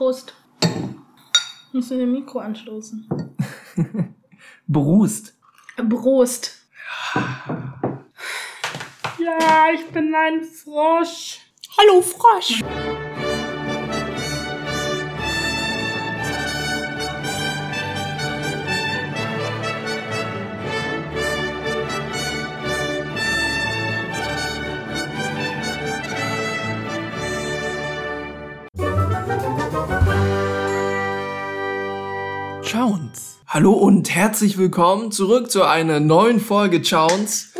Prost. Müssen wir Mikro anstoßen. Brust. Prost. Ja, ich bin ein Frosch. Hallo Frosch. Hallo und herzlich willkommen zurück zu einer neuen Folge Chowns.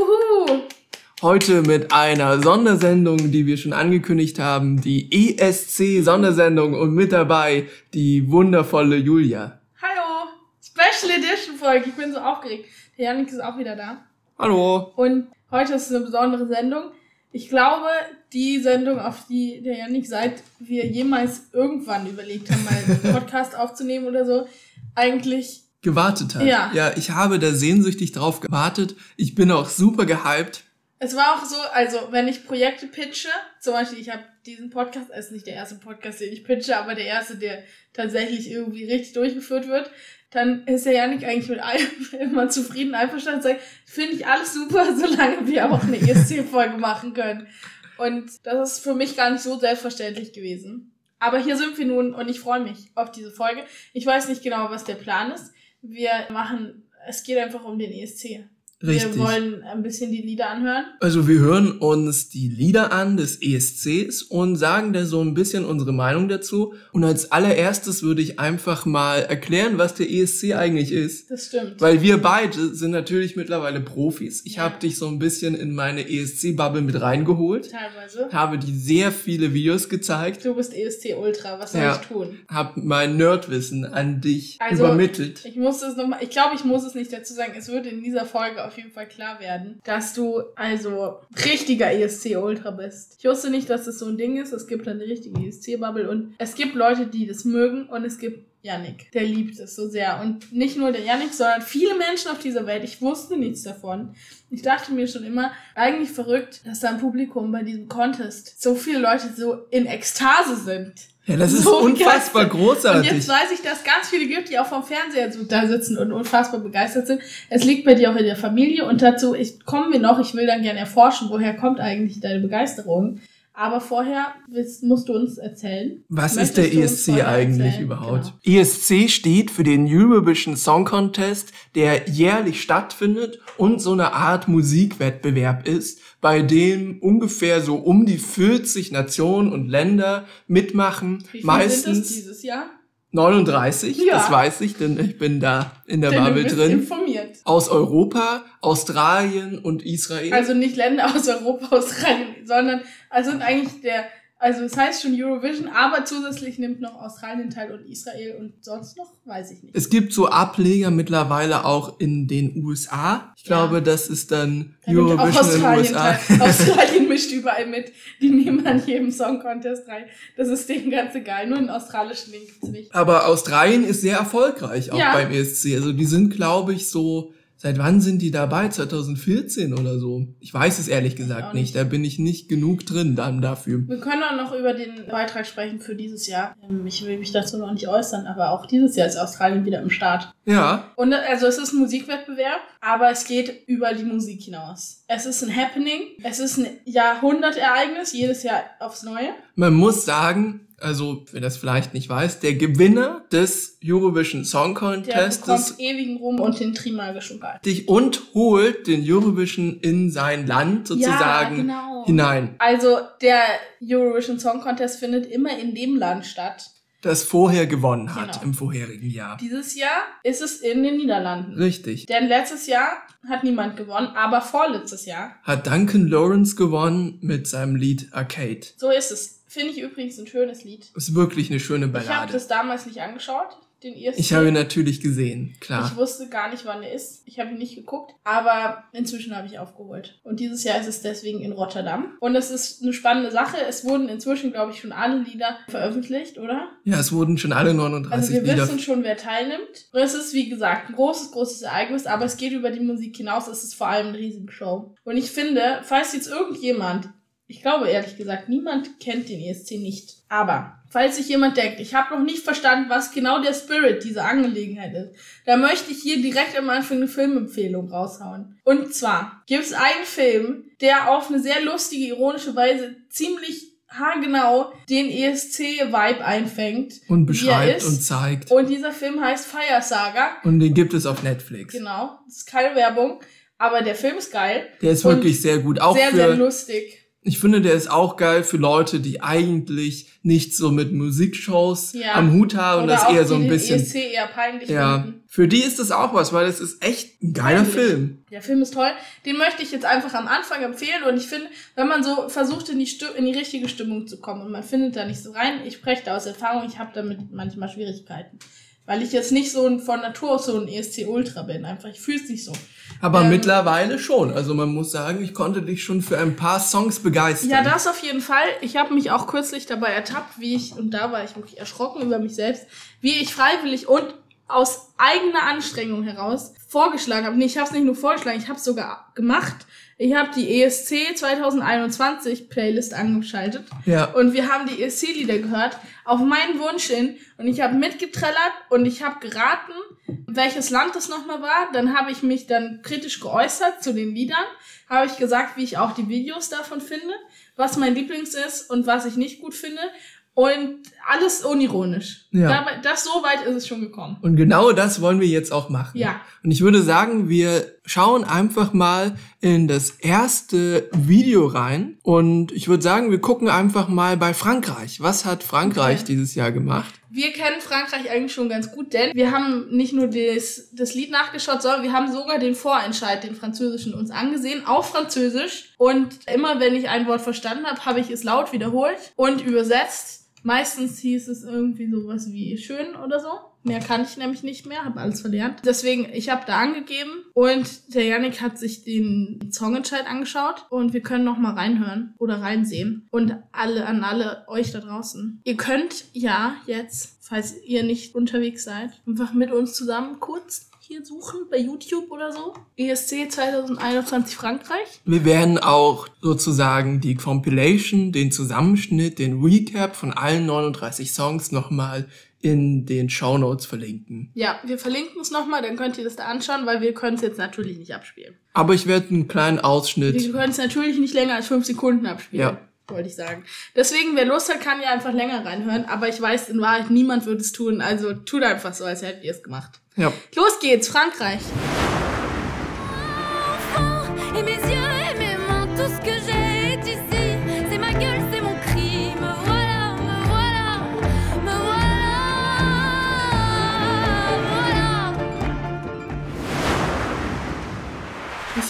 Heute mit einer Sondersendung, die wir schon angekündigt haben, die ESC-Sondersendung und mit dabei die wundervolle Julia. Hallo. Special Edition Folge. Ich bin so aufgeregt. Der Janik ist auch wieder da. Hallo. Und heute ist eine besondere Sendung. Ich glaube, die Sendung, auf die der Janik, seit wir jemals irgendwann überlegt haben, mal einen Podcast aufzunehmen oder so, eigentlich Gewartet hat. Ja. Ja, ich habe da sehnsüchtig drauf gewartet. Ich bin auch super gehypt. Es war auch so, also wenn ich Projekte pitche, zum Beispiel, ich habe diesen Podcast, es ist nicht der erste Podcast, den ich pitche, aber der erste, der tatsächlich irgendwie richtig durchgeführt wird, dann ist der Janik eigentlich mit allem immer zufrieden, einverstanden sagt, finde ich alles super, solange wir auch eine ESC-Folge machen können. Und das ist für mich gar nicht so selbstverständlich gewesen. Aber hier sind wir nun und ich freue mich auf diese Folge. Ich weiß nicht genau, was der Plan ist. Wir machen, es geht einfach um den ESC. Richtig. Wir wollen ein bisschen die Lieder anhören. Also wir hören uns die Lieder an des ESCs und sagen da so ein bisschen unsere Meinung dazu. Und als allererstes würde ich einfach mal erklären, was der ESC eigentlich ist. Das stimmt. Weil wir beide sind natürlich mittlerweile Profis. Ich Ja. habe dich so ein bisschen in meine ESC-Bubble mit reingeholt, Teilweise. habe dir sehr viele Videos gezeigt, Du bist ESC Ultra, was soll Ja. ich tun? habe mein Nerdwissen an dich Also, übermittelt. Ich muss es nochmal, ich glaube, ich muss es nicht dazu sagen, es wird in dieser Folge auf jeden Fall klar werden, dass du also richtiger ESC Ultra bist. Ich wusste nicht, dass das so ein Ding ist. Es gibt eine richtige ESC-Bubble und es gibt Leute, die das mögen und es gibt Yannick, der liebt es so sehr. Und nicht nur der Yannick, sondern viele Menschen auf dieser Welt. Ich wusste nichts davon. Ich dachte mir schon immer, eigentlich verrückt, dass da im Publikum bei diesem Contest so viele Leute so in Ekstase sind. Ja, das ist so unfassbar begeistert. Und großartig. jetzt weiß ich, dass ganz viele gibt, die auch vom Fernseher so da sitzen und unfassbar begeistert sind. Es liegt bei dir auch in der Familie und dazu ich, kommen wir noch. Ich will dann gerne erforschen, woher kommt eigentlich deine Begeisterung. Aber vorher willst, musst du uns erzählen. Was Möchtest ist der ESC eigentlich erzählen? überhaupt? Genau. ESC steht für den Eurovision Song Contest, der jährlich stattfindet und so eine Art Musikwettbewerb ist, bei dem ungefähr so um die 40 Nationen und Länder mitmachen. Wie viel Meistens sind es dieses Jahr? 39, Ja. das weiß ich, denn ich bin da in der Denn Bubble drin. informiert. Aus Europa, Australien und Israel. Also nicht Länder aus Europa, Australien, sondern also eigentlich der, also es heißt schon Eurovision, aber zusätzlich nimmt noch Australien teil und Israel und sonst noch, weiß ich nicht. Es gibt so Ableger mittlerweile auch in den USA. Ich Ja. glaube, das ist dann Da nimmt auch Eurovision in den Australien USA. teil. Australien mischt überall mit. Die nehmen an jedem Song Contest rein. Das ist denen ganz egal. Nur einen australischen Link gibt's nicht. Aber Australien ist sehr erfolgreich auch Ja. beim ESC. Also die sind, glaube ich, so. Seit wann sind die dabei? 2014 oder so? Ich weiß es ehrlich gesagt nicht. nicht. Da bin ich nicht genug drin dann dafür. Wir können auch noch über den Beitrag sprechen für dieses Jahr. Ähm, Ich will mich dazu noch nicht äußern, aber auch dieses Jahr ist Australien wieder im Start. Ja, Und also es ist ein Musikwettbewerb, aber es geht über die Musik hinaus. Es ist ein Happening, es ist ein Jahrhundertereignis, jedes Jahr aufs Neue. man muss sagen, also wer das vielleicht nicht weiß, der Gewinner des Eurovision Song Der Contestes bekommt ewigen Ruhm und den Trimagischen Ball. dich und holt den Eurovision in sein Land sozusagen genau. hinein, Also der Eurovision Song Contest findet immer in dem Land statt. das vorher gewonnen hat Genau. im vorherigen Jahr. Dieses Jahr ist es in den Niederlanden. Richtig. Denn letztes Jahr hat niemand gewonnen, aber vorletztes Jahr. Hat Duncan Lawrence gewonnen mit seinem Lied Arcade. So ist es. Finde ich übrigens ein schönes Lied. Ist wirklich eine schöne Ich habe Ballade. das damals nicht angeschaut, den ESC. Ich habe ihn natürlich gesehen, Ich klar. wusste gar nicht, wann er ist. Ich habe ihn nicht geguckt, aber inzwischen habe ich aufgeholt. Und dieses Jahr ist es deswegen in Rotterdam. Und es ist eine spannende Sache. Es wurden inzwischen, glaube ich, schon alle Lieder veröffentlicht, oder? Ja, es wurden schon alle Also 39 wir Lieder. wissen schon, wer teilnimmt. Und es ist, wie gesagt, ein großes, großes Ereignis, aber es geht über die Musik hinaus. Es ist vor allem eine riesige Show. Und ich finde, falls jetzt irgendjemand Ich glaube ehrlich gesagt, niemand kennt den ESC nicht. Aber falls sich jemand denkt, ich habe noch nicht verstanden, was genau der Spirit dieser Angelegenheit ist, da möchte ich hier direkt am Anfang eine Filmempfehlung raushauen. Und zwar gibt es einen Film, der auf eine sehr lustige, ironische Weise ziemlich haargenau den ESC-Vibe einfängt. Und beschreibt und zeigt. Und dieser Film heißt Fire Saga. Und den gibt es auf Netflix. Genau, das ist keine Werbung, aber der Film ist geil. Der ist wirklich sehr gut. Auch sehr, für, sehr lustig. Ich finde, der ist auch geil für Leute, die eigentlich nicht so mit Musikshows Ja. am Hut haben und Oder das auch eher so ein bisschen. ESC eher peinlich Ja, finden. für die ist das auch was, weil es ist echt ein geiler Peinlich. Film. Der Film ist toll. Den möchte ich jetzt einfach am Anfang empfehlen. Und ich finde, wenn man so versucht, in die, Sti- in die richtige Stimmung zu kommen und man findet da nicht so rein, ich spreche da aus Erfahrung, ich habe damit manchmal Schwierigkeiten. Weil ich jetzt nicht so ein, von Natur aus so ein ESC-Ultra bin. Einfach, ich fühle es nicht so. Aber Ähm, mittlerweile schon. Also man muss sagen, ich konnte dich schon für ein paar Songs begeistern. Ja, das auf jeden Fall. Ich habe mich auch kürzlich dabei ertappt, wie ich, und da war ich wirklich erschrocken über mich selbst, wie ich freiwillig und aus eigener Anstrengung heraus vorgeschlagen habe. Nee, ich habe es nicht nur vorgeschlagen, ich habe es sogar gemacht. Ich habe die ESC 2021 Playlist angeschaltet Ja. und wir haben die ESC-Lieder gehört, auf meinen Wunsch hin. Und ich habe mitgetrellert und ich habe geraten, welches Land das nochmal war. Dann habe ich mich dann kritisch geäußert zu den Liedern. Habe ich gesagt, wie ich auch die Videos davon finde, was mein Lieblings ist und was ich nicht gut finde. Und alles unironisch. Ja. Dabei, das so weit ist es schon gekommen. Und genau das wollen wir jetzt auch machen. Ja. Und ich würde sagen, wir schauen einfach mal in das erste Video rein. Und ich würde sagen, wir gucken einfach mal bei Frankreich. Was hat Frankreich Okay. dieses Jahr gemacht? Wir kennen Frankreich eigentlich schon ganz gut, denn wir haben nicht nur das, das Lied nachgeschaut, sondern wir haben sogar den Vorentscheid, den französischen, uns angesehen, auf Französisch. Und immer wenn ich ein Wort verstanden habe, habe ich es laut wiederholt und übersetzt. Meistens hieß es irgendwie sowas wie schön oder so. Mehr kann ich nämlich nicht mehr, habe alles verlernt. Deswegen, ich habe da angegeben und der Yannick hat sich den Songentscheid angeschaut und wir können noch mal reinhören oder reinsehen. Und alle an alle euch da draußen. Ihr könnt ja jetzt, falls ihr nicht unterwegs seid, einfach mit uns zusammen kurz hier suchen bei YouTube oder so. ESC 2021 Frankreich. Wir werden auch sozusagen die Compilation, den Zusammenschnitt, den Recap von allen 39 Songs nochmal in den Shownotes verlinken. Ja, wir verlinken es nochmal, dann könnt ihr das da anschauen, weil wir können es jetzt natürlich nicht abspielen. Aber ich werde einen kleinen Ausschnitt. Wir können es natürlich nicht länger als fünf Sekunden abspielen. Ja. Wollte ich sagen. Deswegen, wer Lust hat, kann ja einfach länger reinhören. Aber ich weiß, in Wahrheit, niemand würde es tun. Also tut einfach so, als hättet ihr es gemacht. Ja. Los geht's, Frankreich.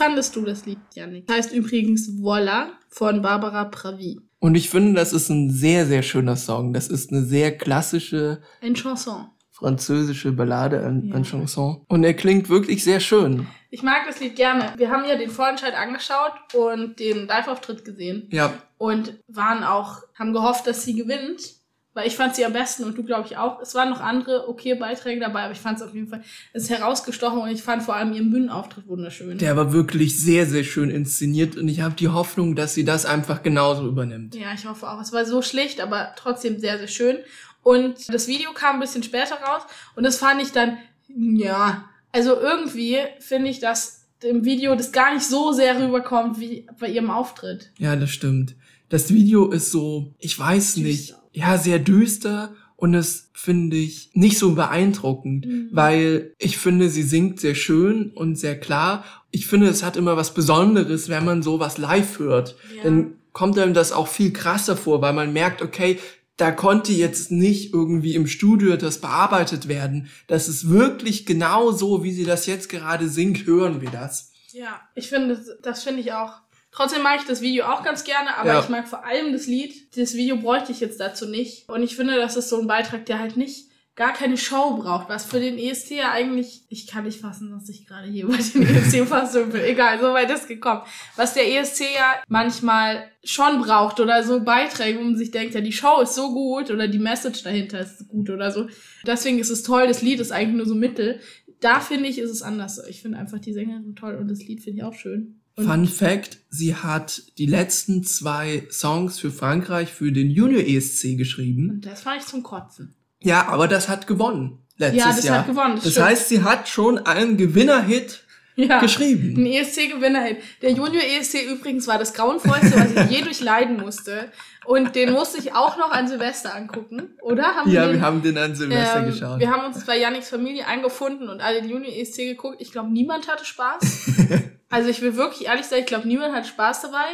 Fandest du das Lied, Janik? Das heißt übrigens Voila von Barbara Pravi. Und ich finde, das ist ein sehr, sehr schöner Song. Das ist eine sehr klassische Ein Chanson. französische Ballade, ein, Ja. ein Chanson. Und er klingt wirklich sehr schön. Ich mag das Lied gerne. Wir haben ja den Vorentscheid angeschaut und den Live-Auftritt gesehen. Ja, und waren auch, haben gehofft, dass sie gewinnt, weil ich fand sie am besten und du glaube ich auch. Es waren noch andere okay Beiträge dabei, aber ich fand es auf jeden Fall, es ist herausgestochen und ich fand vor allem ihren Bühnenauftritt wunderschön. der war wirklich sehr, sehr schön inszeniert und ich habe die Hoffnung, dass sie das einfach genauso übernimmt. ja, ich hoffe auch. Es war so schlicht, aber trotzdem sehr, sehr schön. Und das Video kam ein bisschen später raus und das fand ich dann, ja, also irgendwie finde ich, dass im Video das gar nicht so sehr rüberkommt wie bei ihrem Auftritt. Ja, das stimmt. Das Video ist so, ich weiß nicht, ja, sehr düster und es finde ich nicht so beeindruckend, Mhm. weil ich finde, sie singt sehr schön und sehr klar. Ich finde, es hat immer was Besonderes, wenn man sowas live hört. Ja. Dann kommt einem das auch viel krasser vor, weil man merkt, okay, da konnte jetzt nicht irgendwie im Studio das bearbeitet werden. Das ist wirklich genau so, wie sie das jetzt gerade singt, hören wir das. Ja, ich finde, das, das finde ich auch. Trotzdem mag ich das Video auch ganz gerne, aber Ja. ich mag vor allem das Lied. Das Video bräuchte ich jetzt dazu nicht. Und ich finde, das ist so ein Beitrag, der halt nicht gar keine Show braucht, was für den ESC ja eigentlich, ich kann nicht fassen, dass ich gerade hier über den ESC fassen bin. Egal, so weit ist gekommen. Was der ESC ja manchmal schon braucht oder so Beiträge, wo man sich denkt, ja, die Show ist so gut oder die Message dahinter ist gut oder so. Deswegen ist es toll, das Lied ist eigentlich nur so mittel. Da finde ich, ist es anders. Ich finde einfach die Sängerin toll und das Lied finde ich auch schön. Und Fun Fact, sie hat die letzten zwei Songs für Frankreich für den Junior ESC geschrieben. Und das fand ich zum Kotzen. Ja, aber das hat gewonnen letztes Ja, das Jahr. hat gewonnen, das Das, heißt, sie hat schon einen Gewinnerhit Ja. geschrieben. Ein ESC-Gewinner. Der Junior ESC übrigens war das grauenvollste, was ich je durchleiden musste. Und den musste ich auch noch an Silvester angucken, oder? Haben Ja, den, wir haben den an Silvester ähm, geschaut. Wir haben uns bei Yannicks Familie eingefunden und alle den Junior ESC geguckt. Ich glaube, niemand hatte Spaß. also ich will wirklich ehrlich sein, ich glaube, niemand hat Spaß dabei.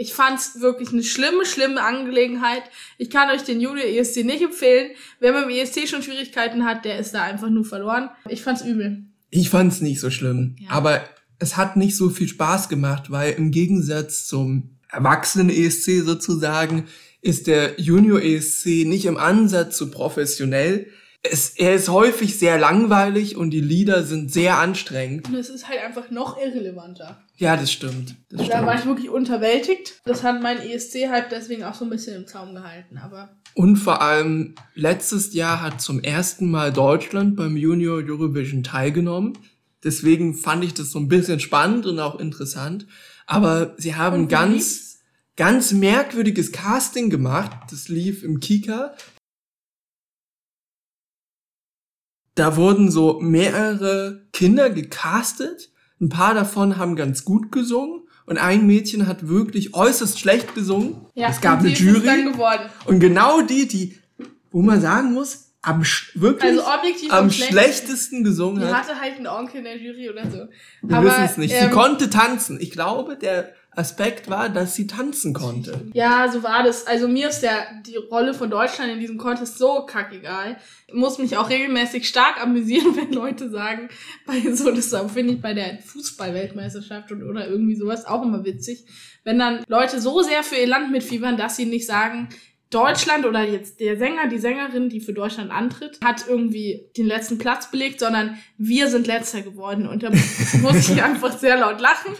Ich fand's wirklich eine schlimme, schlimme Angelegenheit. Ich kann euch den Junior ESC nicht empfehlen. Wer mit dem ESC schon Schwierigkeiten hat, der ist da einfach nur verloren. Ich fand's übel. Ich fand's nicht so schlimm, Ja. aber es hat nicht so viel Spaß gemacht, weil im Gegensatz zum Erwachsenen-ESC sozusagen ist der Junior-ESC nicht im Ansatz so professionell. Es, er ist häufig sehr langweilig und die Lieder sind sehr anstrengend. Und es ist halt einfach noch irrelevanter. Ja, das stimmt. Das Da war stimmt. ich wirklich unterwältigt. Das hat mein ESC halt deswegen auch so ein bisschen im Zaum gehalten. Aber Und vor allem letztes Jahr hat zum ersten Mal Deutschland beim Junior Eurovision teilgenommen. Deswegen fand ich das so ein bisschen spannend und auch interessant. Aber sie haben ganz, ganz merkwürdiges Casting gemacht. Das lief im Kika. Da wurden so mehrere Kinder gecastet. Ein paar davon haben ganz gut gesungen. Und ein Mädchen hat wirklich äußerst schlecht gesungen. ja, es gab eine sie Jury. dann geworden. Und genau die, die, wo man sagen muss, am wirklich Also am schlechtesten. gesungen Die hat. hatte halt einen Onkel in der Jury oder so. Wir wissen es nicht. Sie ähm, konnte tanzen. Ich glaube, der Aspekt war, dass sie tanzen konnte. Ja, so war das. Also mir ist der, die Rolle von Deutschland in diesem Contest so kackegal. Ich muss mich auch regelmäßig stark amüsieren, wenn Leute sagen, bei so, das finde ich bei der Fußball-Weltmeisterschaft und, oder irgendwie sowas auch immer witzig, wenn dann Leute so sehr für ihr Land mitfiebern, dass sie nicht sagen, Deutschland oder jetzt der Sänger, die Sängerin, die für Deutschland antritt, hat irgendwie den letzten Platz belegt, sondern wir sind letzter geworden. Und da muss ich einfach sehr laut lachen.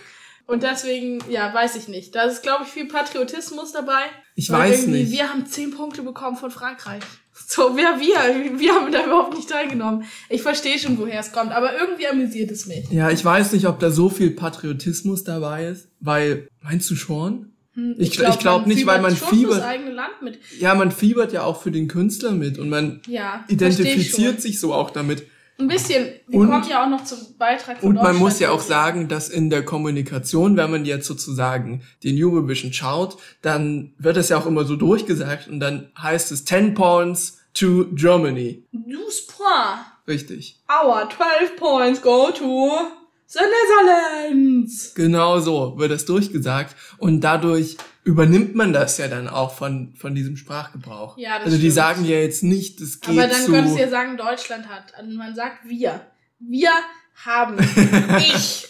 Und deswegen, ja, weiß ich nicht. Da ist, glaube ich, viel Patriotismus dabei. Ich weiß nicht. Wir haben zehn Punkte bekommen von Frankreich. So, wer wir? Wir haben da überhaupt nicht teilgenommen. Ich verstehe schon, woher es kommt, aber irgendwie amüsiert es mich. Ja, ich weiß nicht, ob da so viel Patriotismus dabei ist, weil, meinst du schon? Hm, Ich gl- ich glaub nicht, weil man fiebert- fürs eigene Land mit. Ja, man fiebert ja auch für den Künstler mit und man Ja, identifiziert sich so auch damit. Ein bisschen. Wir Und- kommen ja auch noch zum Beitrag von Und man muss ja auch sagen, dass in der Kommunikation, wenn man jetzt sozusagen den Eurovision schaut, dann wird das ja auch immer so durchgesagt und dann heißt es 10 points to Germany. 12 points. Richtig. Our 12 points go to the Netherlands. Genau so wird das durchgesagt und dadurch übernimmt man das ja dann auch von, von diesem Sprachgebrauch. Ja, das also die stimmt. sagen ja jetzt nicht, das geht Aber dann zu... könntest du ja sagen, Deutschland hat. Also man sagt wir. Wir haben. ich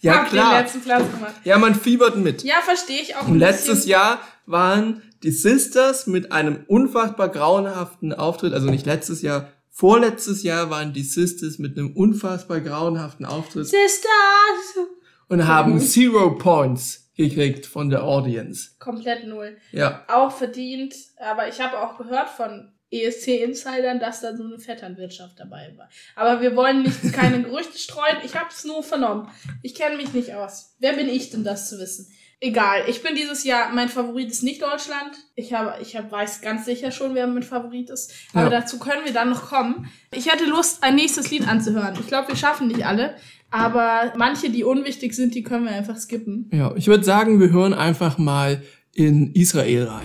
ja, hab den klar. letzten Platz gemacht. Ja, man fiebert mit. Ja, verstehe ich auch. Und letztes bisschen. Jahr waren die Sisters mit einem unfassbar grauenhaften Auftritt, also nicht letztes Jahr, vorletztes Jahr waren die Sisters mit einem unfassbar grauenhaften Auftritt Sisters. und haben Mhm. Zero Points gekriegt von der Audience. Komplett null. Ja, Auch verdient. Aber ich habe auch gehört von ESC-Insidern, dass da so eine Vetternwirtschaft dabei war. Aber wir wollen nicht keine Gerüchte streuen. Ich habe es nur vernommen. Ich kenne mich nicht aus. Wer bin ich denn, das zu wissen? Egal. Ich bin dieses Jahr, mein Favorit ist nicht Deutschland. Ich habe, ich hab, weiß ganz sicher schon, wer mein Favorit ist. Aber Ja. dazu können wir dann noch kommen. Ich hätte Lust, ein nächstes Lied anzuhören. Ich glaube, wir schaffen nicht alle. Aber manche, die unwichtig sind, die können wir einfach skippen. ja. Ich würde sagen, wir hören einfach mal in Israel rein.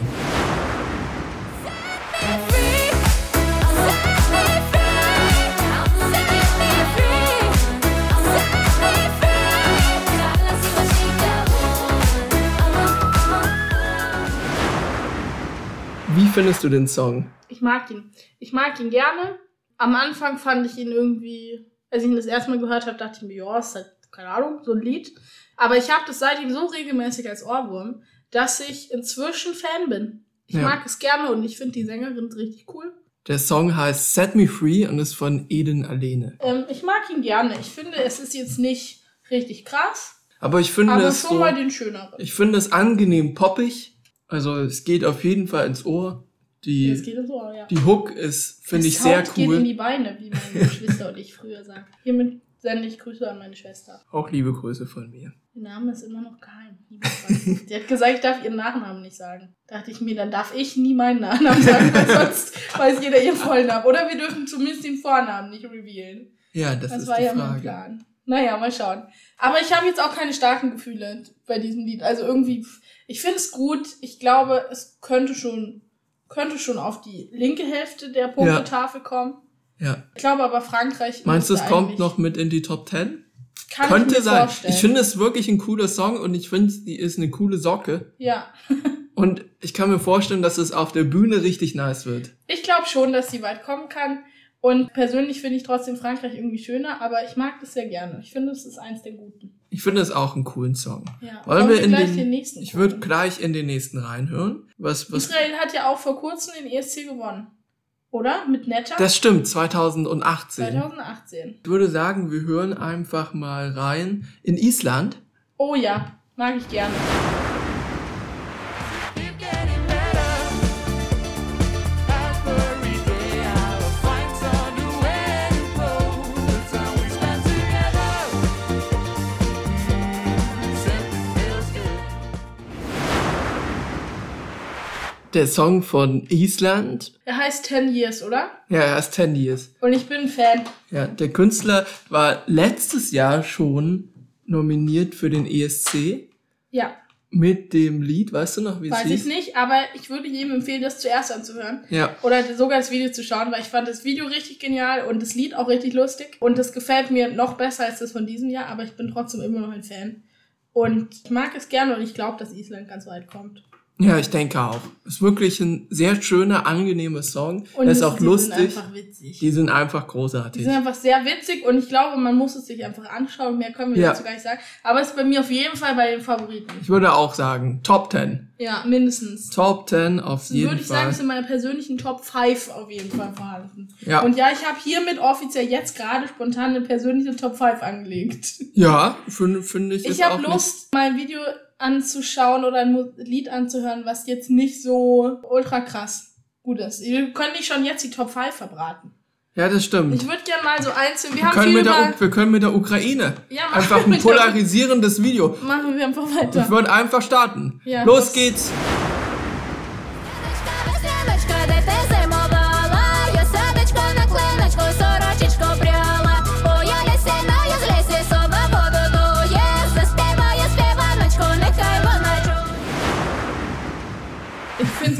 Wie findest du den Song? Ich mag ihn. Ich mag ihn gerne. Am Anfang fand ich ihn irgendwie, als ich ihn das erste Mal gehört habe, dachte ich mir, ja, ist halt, keine Ahnung, so ein Lied. Aber ich habe das seitdem so regelmäßig als Ohrwurm, dass ich inzwischen Fan bin. Ich Ja. mag es gerne und ich finde die Sängerin richtig cool. Der Song heißt Set Me Free und ist von Eden Alene. Ähm, ich mag ihn gerne. Ich finde, es ist jetzt nicht richtig krass, Aber ich finde aber es schon so, mal den schöneren. ich finde es angenehm poppig. Also es geht auf jeden Fall ins Ohr. Die, so, ja. die Hook ist, finde ich, sehr Sound geht in cool. die Beine, wie meine Geschwister und ich früher sagen. Hiermit sende ich Grüße an meine Schwester. Auch liebe Grüße von mir. Ihr Name ist immer noch geheim. Sie hat gesagt, ich darf ihren Nachnamen nicht sagen. Dachte ich mir, dann darf ich nie meinen Nachnamen sagen, weil sonst weiß jeder ihren Vollnamen. Oder wir dürfen zumindest den Vornamen nicht revealen. Ja, das, Das, ist war die ja mein Frage. Plan. Naja, mal schauen. Aber ich habe jetzt auch keine starken Gefühle bei diesem Lied. Also irgendwie, ich finde es gut. Ich glaube, es könnte schon, könnte schon auf die linke Hälfte der Punktetafel kommen. Ja. Ich glaube aber Frankreich. Meinst du, es kommt noch mit in die Top 10? Kann Könnte ich sein. Vorstellen. Ich finde es wirklich ein cooler Song und ich finde, die ist eine coole Socke. Ja. Und ich kann mir vorstellen, dass es auf der Bühne richtig nice wird. Ich glaube schon, dass sie weit kommen kann. Und persönlich finde ich trotzdem Frankreich irgendwie schöner, aber ich mag das sehr gerne. Ich finde, es ist eins der guten. Ich finde es auch einen coolen Song. Ja. Wollen wir in gleich den, den nächsten Ich würde gleich in den nächsten reinhören. Was, was, Israel hat ja auch vor kurzem den ESC gewonnen. Oder? Mit Netter? das stimmt, 2018. 2018. Ich würde sagen, wir hören einfach mal rein in Island. Oh ja, mag ich gerne. Der Song von Island. Er heißt 10 Years, oder? Ja, er ist 10 Years. Und ich bin ein Fan. Ja, der Künstler war letztes Jahr schon nominiert für den ESC Ja, mit dem Lied, weißt du noch, wie es weiß ich nicht, aber ich würde jedem empfehlen, das zuerst anzuhören. Ja, Oder sogar das Video zu schauen, weil ich fand das Video richtig genial und das Lied auch richtig lustig. Und das gefällt mir noch besser als das von diesem Jahr, aber ich bin trotzdem immer noch ein Fan. Und ich mag es gerne und ich glaube, dass Island ganz weit kommt. Ja, ich denke auch. Ist wirklich ein sehr schöner, angenehmer Song. Und ist die auch sind lustig. einfach witzig. Die sind einfach Die großartig. sind einfach sehr witzig und ich glaube, man muss es sich einfach anschauen. Mehr können wir Ja. dazu gar nicht sagen. Aber es ist bei mir auf jeden Fall bei den Favoriten. Ich würde auch sagen, Top 10. Ja, mindestens. Top 10 auf jeden würde ich sagen, Fall. ist in meiner persönlichen Top 5 auf jeden Fall vorhanden. Ja. Und ja, ich habe hiermit offiziell jetzt gerade spontan eine persönliche Top 5 angelegt. ja, finde finde ich. Ich habe nicht- Lust, mal ein Video anzuschauen oder ein Lied anzuhören, was jetzt nicht so ultra krass gut ist. Wir können nicht schon jetzt die Top 5 verbraten. Ja, das stimmt. Ich würde gerne mal so einzeln. Wir Wir haben können, viel mit der, wir können mit der Ukraine. Ja, einfach ein polarisierendes Video. Machen wir einfach Ich weiter. würde einfach starten. Ja. Los geht's.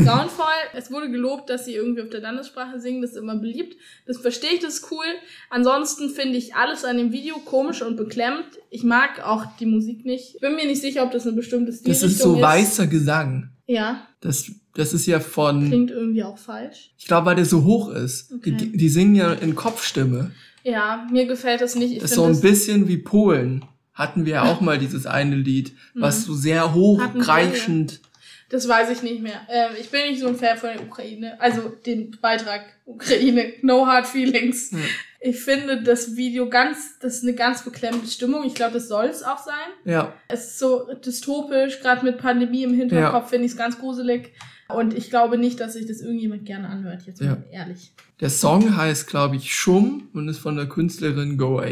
Grauenvoll. Es wurde gelobt, dass sie irgendwie auf der Landessprache singen. Das ist immer beliebt. Das verstehe ich, das ist cool. Ansonsten finde ich alles an dem Video komisch und beklemmt. Ich mag auch die Musik nicht. Bin mir nicht sicher, ob das eine bestimmte Das Stilrichtung ist so weißer Gesang. Ja, Das, das ist ja von, klingt irgendwie auch falsch. ich glaube, weil der so hoch ist. Okay. Die, die singen ja in Kopfstimme. Ja, mir gefällt das nicht. Ich Das ist so ein bisschen wie Polen. Hatten wir ja auch mal dieses eine Lied, was so sehr hochkreischend. Das weiß ich nicht mehr. Ähm, ich bin nicht so ein Fan von der Ukraine. Also den Beitrag Ukraine, No Hard Feelings. Ja. Ich finde das Video ganz, das ist eine ganz beklemmende Stimmung. Ich glaube, das soll es auch sein. Ja, Es ist so dystopisch, gerade mit Pandemie im Hinterkopf Ja. finde ich es ganz gruselig. Und ich glaube nicht, dass sich das irgendjemand gerne anhört, jetzt mal ehrlich. der Song heißt, glaube ich, Schum und ist von der Künstlerin Go A.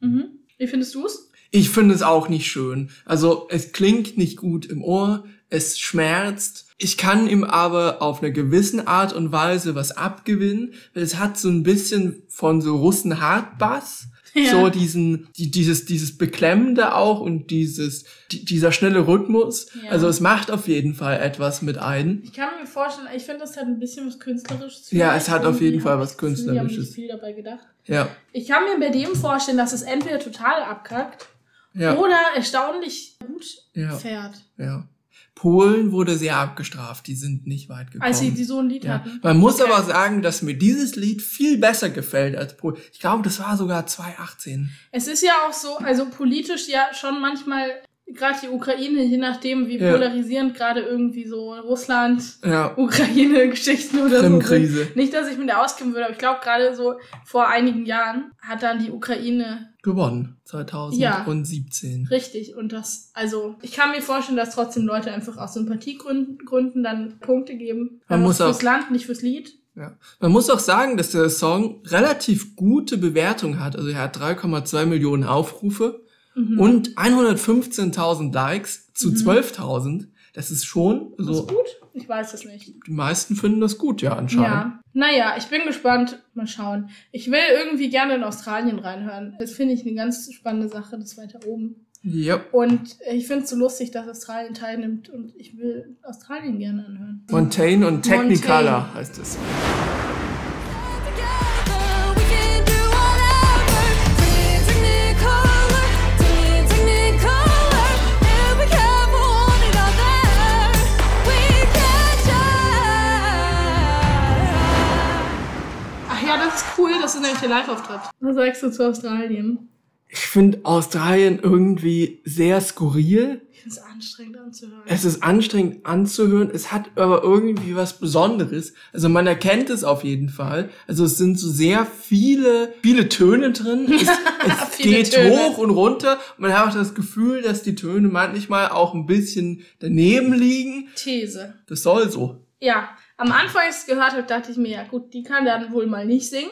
Mhm. Wie findest du es? Ich finde es auch nicht schön. Also es klingt nicht gut im Ohr, es schmerzt. Ich kann ihm aber auf eine gewissen Art und Weise was abgewinnen. weil Es hat so ein bisschen von so Russen Hardbass. Ja. So diesen, die, dieses, dieses Beklemmende auch und dieses, die, dieser schnelle Rhythmus. Ja. Also es macht auf jeden Fall etwas mit ein. Ich kann mir vorstellen, ich finde, das hat ein bisschen was Künstlerisches. Ja, es hat auf jeden Fall was ich Künstlerisches. nicht viel dabei gedacht. Ja, Ich kann mir bei dem vorstellen, dass es entweder total abkackt ja, oder erstaunlich gut fährt. ja. Polen wurde sehr abgestraft, die sind nicht weit gekommen. Als sie die so ein Lied Ja. hatten. Man muss Okay. aber sagen, dass mir dieses Lied viel besser gefällt als Polen. Ich glaube, das war sogar 2018. Es ist ja auch so, also politisch ja schon manchmal, gerade die Ukraine, je nachdem, wie Ja. polarisierend gerade irgendwie so Russland, Ja, Ukraine-Geschichten oder so sind. Nicht, dass ich mir da auskennen würde, aber ich glaube, gerade so vor einigen Jahren hat dann die Ukraine Gewonnen. 2017. richtig und das, also ich kann mir vorstellen, dass trotzdem Leute einfach aus Sympathiegründen Gründen dann Punkte geben. Man Einfach muss auch- fürs Land, nicht fürs Lied. Ja. Man muss auch sagen, dass der Song relativ gute Bewertung hat. Also er hat 3,2 Millionen Aufrufe Mhm. und 115.000 Likes zu 12.000. Das ist schon, Ist also gut? Ich weiß es nicht. die meisten finden das gut, ja, anscheinend. Ja. Naja, ich bin gespannt. Mal schauen. Ich will irgendwie gerne in Australien reinhören. Das finde ich eine ganz spannende Sache, das weiter oben. Ja. Und ich finde es so lustig, dass Australien teilnimmt und ich will Australien gerne anhören. Montaigne und Technicolor Montaigne. heißt es. Ja, das ist cool. Das ist nämlich der Live-Auftritt. Was sagst du zu Australien? Ich finde Australien irgendwie sehr skurril. Ich finde es anstrengend anzuhören. Es ist anstrengend anzuhören. Es hat aber irgendwie was Besonderes. Also man erkennt es auf jeden Fall. Also es sind so sehr viele, viele Töne drin. Es, es geht Töne. hoch und runter. Man hat auch das Gefühl, dass die Töne manchmal auch ein bisschen daneben liegen. These. Das soll so. Ja, am Anfang, als ich es gehört habe, dachte ich mir, ja gut, die kann dann wohl mal nicht singen.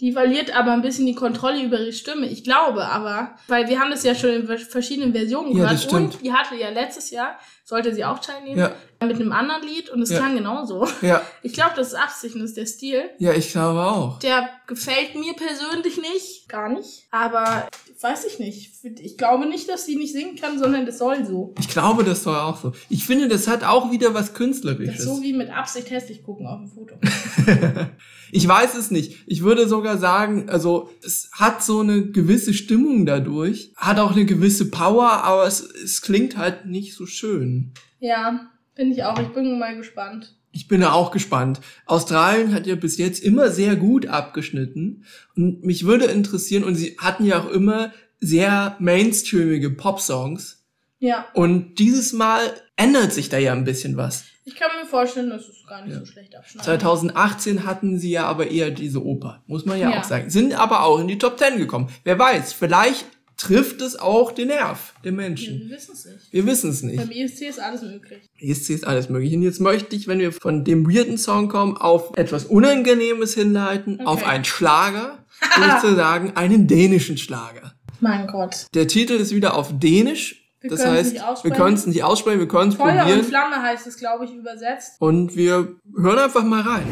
Die verliert aber ein bisschen die Kontrolle über ihre Stimme. Ich glaube aber, weil wir haben das ja schon in verschiedenen Versionen Ja, gehört. Und die hatte ja letztes Jahr, sollte sie auch teilnehmen, Ja. mit einem anderen Lied und es Ja. klang genauso. Ja, Ich glaube, das ist Absicht und das ist der Stil. ja, ich glaube auch. Der gefällt mir persönlich nicht. Gar nicht. Aber weiß ich nicht. Ich glaube nicht, dass sie nicht singen kann, sondern das soll so. Ich glaube, das soll auch so. Ich finde, das hat auch wieder was Das Künstlerisches. ist so wie mit Absicht hässlich gucken auf dem Foto. Ich weiß es nicht. Ich würde sogar sagen, also es hat so eine gewisse Stimmung dadurch, hat auch eine gewisse Power, aber es, es klingt halt nicht so schön. Ja, finde ich auch. Ich bin mal gespannt. Ich bin da auch gespannt. Australien hat ja bis jetzt immer sehr gut abgeschnitten und mich würde interessieren, und sie hatten ja auch immer sehr mainstreamige Pop-Songs Ja, und dieses Mal ändert sich da ja ein bisschen was. ich kann mir vorstellen, dass es gar nicht Ja. so schlecht abschneidet. 2018 hatten sie ja aber eher diese Oper, muss man ja, Ja. auch sagen. Sind aber auch in die Top 10 gekommen. Wer weiß, vielleicht trifft es auch den Nerv der Menschen. wir wissen es nicht. Wir wissen es nicht. Beim ESC ist alles möglich. ESC ist alles möglich. Und jetzt möchte ich, wenn wir von dem weirden Song kommen, auf etwas Unangenehmes hinleiten, Okay. auf einen Schlager, sozusagen einen dänischen Schlager. Mein Gott. Der Titel ist wieder auf Dänisch. Wir das heißt, wir können es nicht aussprechen, wir können es Feuer und probieren. Flamme heißt es, glaube ich, übersetzt. Und wir hören einfach mal rein.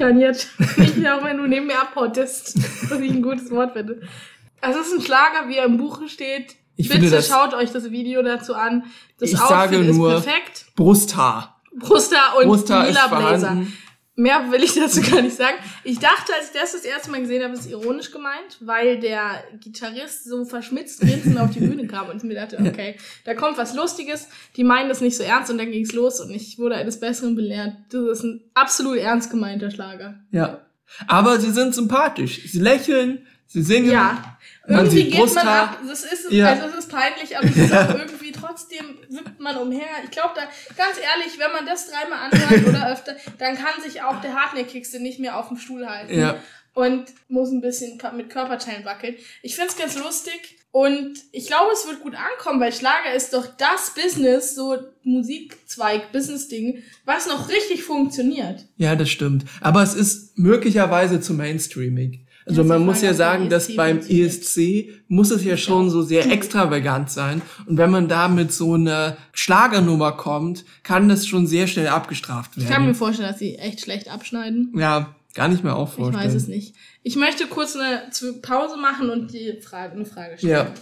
Ich kann jetzt nicht auch wenn du neben mir abhottest, was ich ein gutes Wort finde. Also es ist ein Schlager, wie er im Buche steht. Ich Bitte finde schaut euch das Video dazu an. Das Ich Outfit sage ist nur- perfekt. Brusthaar. Brusthaar und Brusthaar ist lila Blazer. vorhanden. Mehr will ich dazu gar nicht sagen. Ich dachte, als ich das das erste Mal gesehen habe, ist es ironisch gemeint, weil der Gitarrist so verschmitzt grinsend auf die Bühne kam und mir dachte, okay, da kommt was Lustiges, die meinen das nicht so ernst und dann ging's los und ich wurde eines Besseren belehrt. Das ist ein absolut ernst gemeinter Schlager. Ja. Aber sie sind sympathisch. Sie lächeln, sie singen. Ja. Man Irgendwie geht man Brusthaar. ab. Das ist, Ja. also es ist peinlich, aber es ist auch irgendwie trotzdem wippt man umher. Ich glaube da, ganz ehrlich, wenn man das dreimal anhört oder öfter, dann kann sich auch der Hartnäckigste nicht mehr auf dem Stuhl halten. Ja. Und muss ein bisschen mit Körperteilen wackeln. Ich find's ganz lustig. Und ich glaube, es wird gut ankommen, weil Schlager ist doch das Business, so Musikzweig, Business-Ding, was noch richtig funktioniert. Ja, das stimmt. Aber es ist möglicherweise zu mainstreamig. Also Ja, man muss ja sagen, dass ESC beim. ESC muss es ja schon so sehr extravagant sein. Und wenn man da mit so einer Schlagernummer kommt, kann das schon sehr schnell abgestraft Ich kann mir werden. vorstellen, dass sie echt schlecht abschneiden. Ja, gar nicht mehr auch Ich vorstellen. weiß es nicht. Ich möchte kurz eine Pause machen und die Frage, eine Frage stellen. Ja.